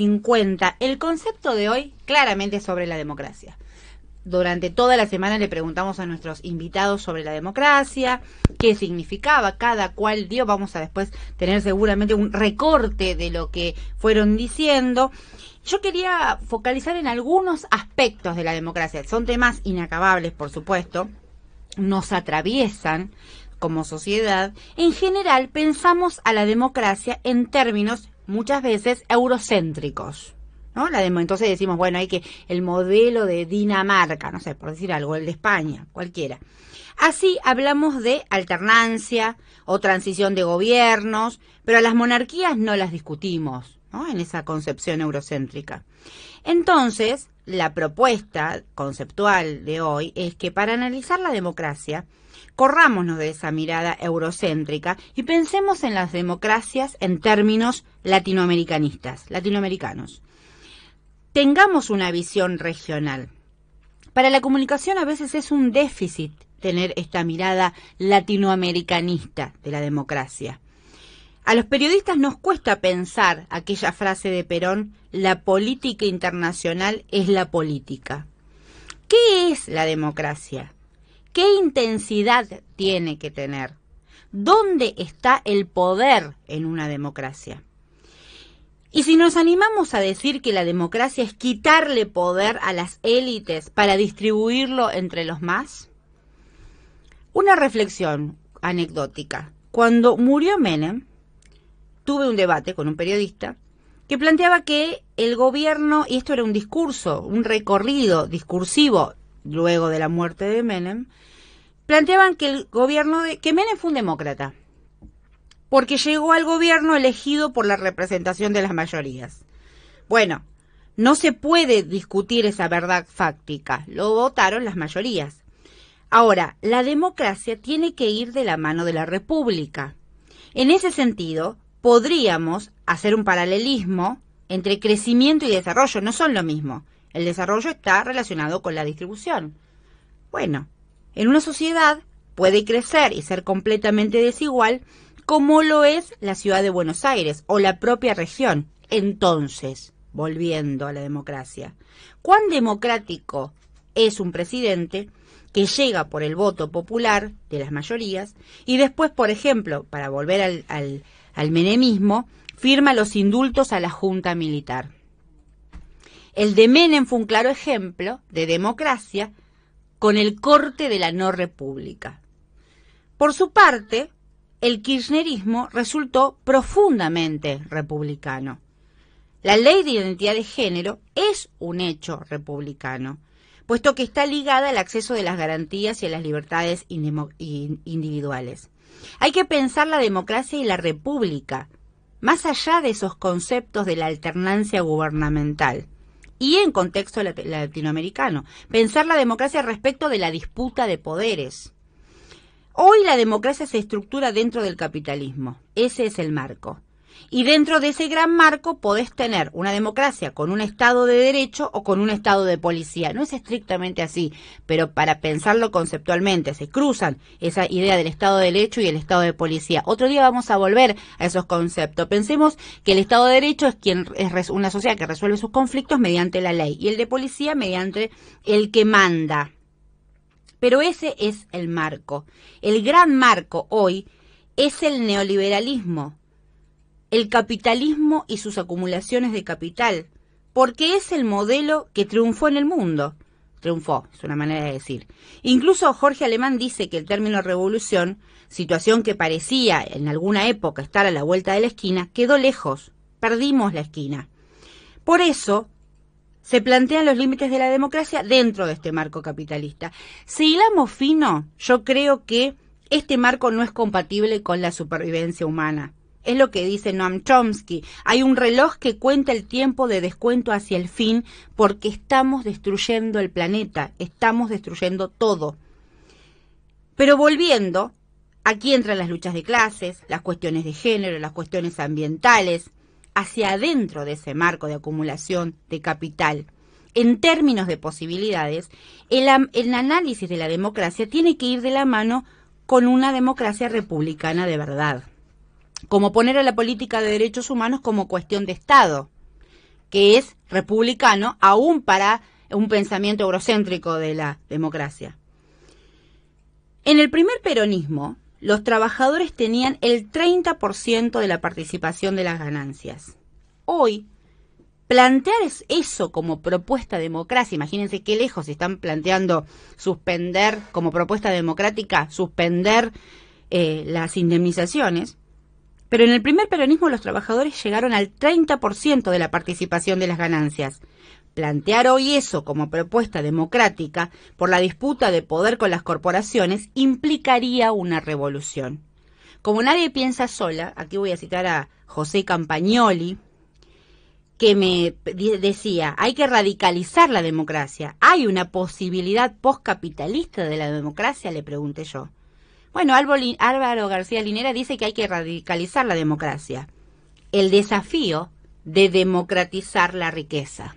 50, el concepto de hoy claramente es sobre la democracia. Durante toda la semana le preguntamos a nuestros invitados sobre la democracia, qué significaba cada cual dio. Vamos a después tener seguramente un recorte de lo que fueron diciendo. Yo quería focalizar en algunos aspectos de la democracia. Son temas inacabables, por supuesto. Nos atraviesan como sociedad. En general, pensamos a la democracia en términos muchas veces eurocéntricos. ¿No? La entonces decimos, bueno, hay que el modelo de Dinamarca, no sé, por decir algo, el de España, cualquiera. Así hablamos de alternancia o transición de gobiernos, pero a las monarquías no las discutimos, En esa concepción eurocéntrica. Entonces, la propuesta conceptual de hoy es que para analizar la democracia, corrámonos de esa mirada eurocéntrica y pensemos en las democracias en términos latinoamericanistas, latinoamericanos. Tengamos una visión regional. Para la comunicación a veces es un déficit tener esta mirada latinoamericanista de la democracia. A los periodistas nos cuesta pensar aquella frase de Perón, la política internacional es la política. ¿Qué es la democracia? ¿Qué intensidad tiene que tener? ¿Dónde está el poder en una democracia? Y si nos animamos a decir que la democracia es quitarle poder a las élites para distribuirlo entre los más, una reflexión anecdótica. Cuando murió Menem, tuve un debate con un periodista que planteaba que el gobierno, y esto era un discurso, un recorrido discursivo luego de la muerte de Menem, planteaban que el gobierno de, que Menem fue un demócrata, porque llegó al gobierno elegido por la representación de las mayorías. Bueno, no se puede discutir esa verdad fáctica, lo votaron las mayorías. Ahora, la democracia tiene que ir de la mano de la república. En ese sentido, podríamos hacer un paralelismo entre crecimiento y desarrollo. No son lo mismo. El desarrollo está relacionado con la distribución. Bueno, en una sociedad puede crecer y ser completamente desigual como lo es la ciudad de Buenos Aires o la propia región. Entonces, volviendo a la democracia, ¿cuán democrático es un presidente que llega por el voto popular de las mayorías y después, por ejemplo, para volver al, al menemismo, firma los indultos a la Junta Militar? El de Menem fue un claro ejemplo de democracia con el corte de la no república. Por su parte, el kirchnerismo resultó profundamente republicano. La ley de identidad de género es un hecho republicano, puesto que está ligada al acceso de las garantías y a las libertades individuales. Hay que pensar la democracia y la república, más allá de esos conceptos de la alternancia gubernamental y en contexto latinoamericano. Pensar la democracia respecto de la disputa de poderes. Hoy la democracia se estructura dentro del capitalismo. Ese es el marco. Y dentro de ese gran marco podés tener una democracia con un Estado de derecho o con un Estado de policía. No es estrictamente así, pero para pensarlo conceptualmente se cruzan esa idea del Estado de derecho y el Estado de policía. Otro día vamos a volver a esos conceptos. Pensemos que el Estado de derecho es quien es una sociedad que resuelve sus conflictos mediante la ley y el de policía mediante el que manda. Pero ese es el marco. El gran marco hoy es el neoliberalismo el capitalismo y sus acumulaciones de capital, porque es el modelo que triunfó en el mundo. Triunfó, es una manera de decir. Incluso Jorge Alemán dice que el término revolución, situación que parecía en alguna época estar a la vuelta de la esquina, quedó lejos. Perdimos la esquina. Por eso, se plantean los límites de la democracia dentro de este marco capitalista. Si hilamos fino, yo creo que este marco no es compatible con la supervivencia humana. Es lo que dice Noam Chomsky. Hay un reloj que cuenta el tiempo de descuento hacia el fin porque estamos destruyendo el planeta, estamos destruyendo todo. Pero volviendo, aquí entran las luchas de clases, las cuestiones de género, las cuestiones ambientales, hacia adentro de ese marco de acumulación de capital. En términos de posibilidades, el, el análisis de la democracia tiene que ir de la mano con una democracia republicana de verdad como poner a la política de derechos humanos como cuestión de Estado. que es republicano, aún para un pensamiento eurocéntrico de la democracia. En el primer peronismo, los trabajadores tenían el 30% de la participación de las ganancias. Hoy, plantear eso como propuesta democrática, imagínense qué lejos están planteando suspender como propuesta democrática, suspender eh, las indemnizaciones, pero en el primer peronismo los trabajadores llegaron al 30% de la participación de las ganancias. Plantear hoy eso como propuesta democrática por la disputa de poder con las corporaciones implicaría una revolución. Como nadie piensa sola, aquí voy a citar a José Campagnoli, que me decía, hay que radicalizar la democracia. ¿Hay una posibilidad postcapitalista de la democracia? Le pregunté yo. Bueno, Álvaro García Linera dice que hay que radicalizar la democracia. El desafío de democratizar la riqueza.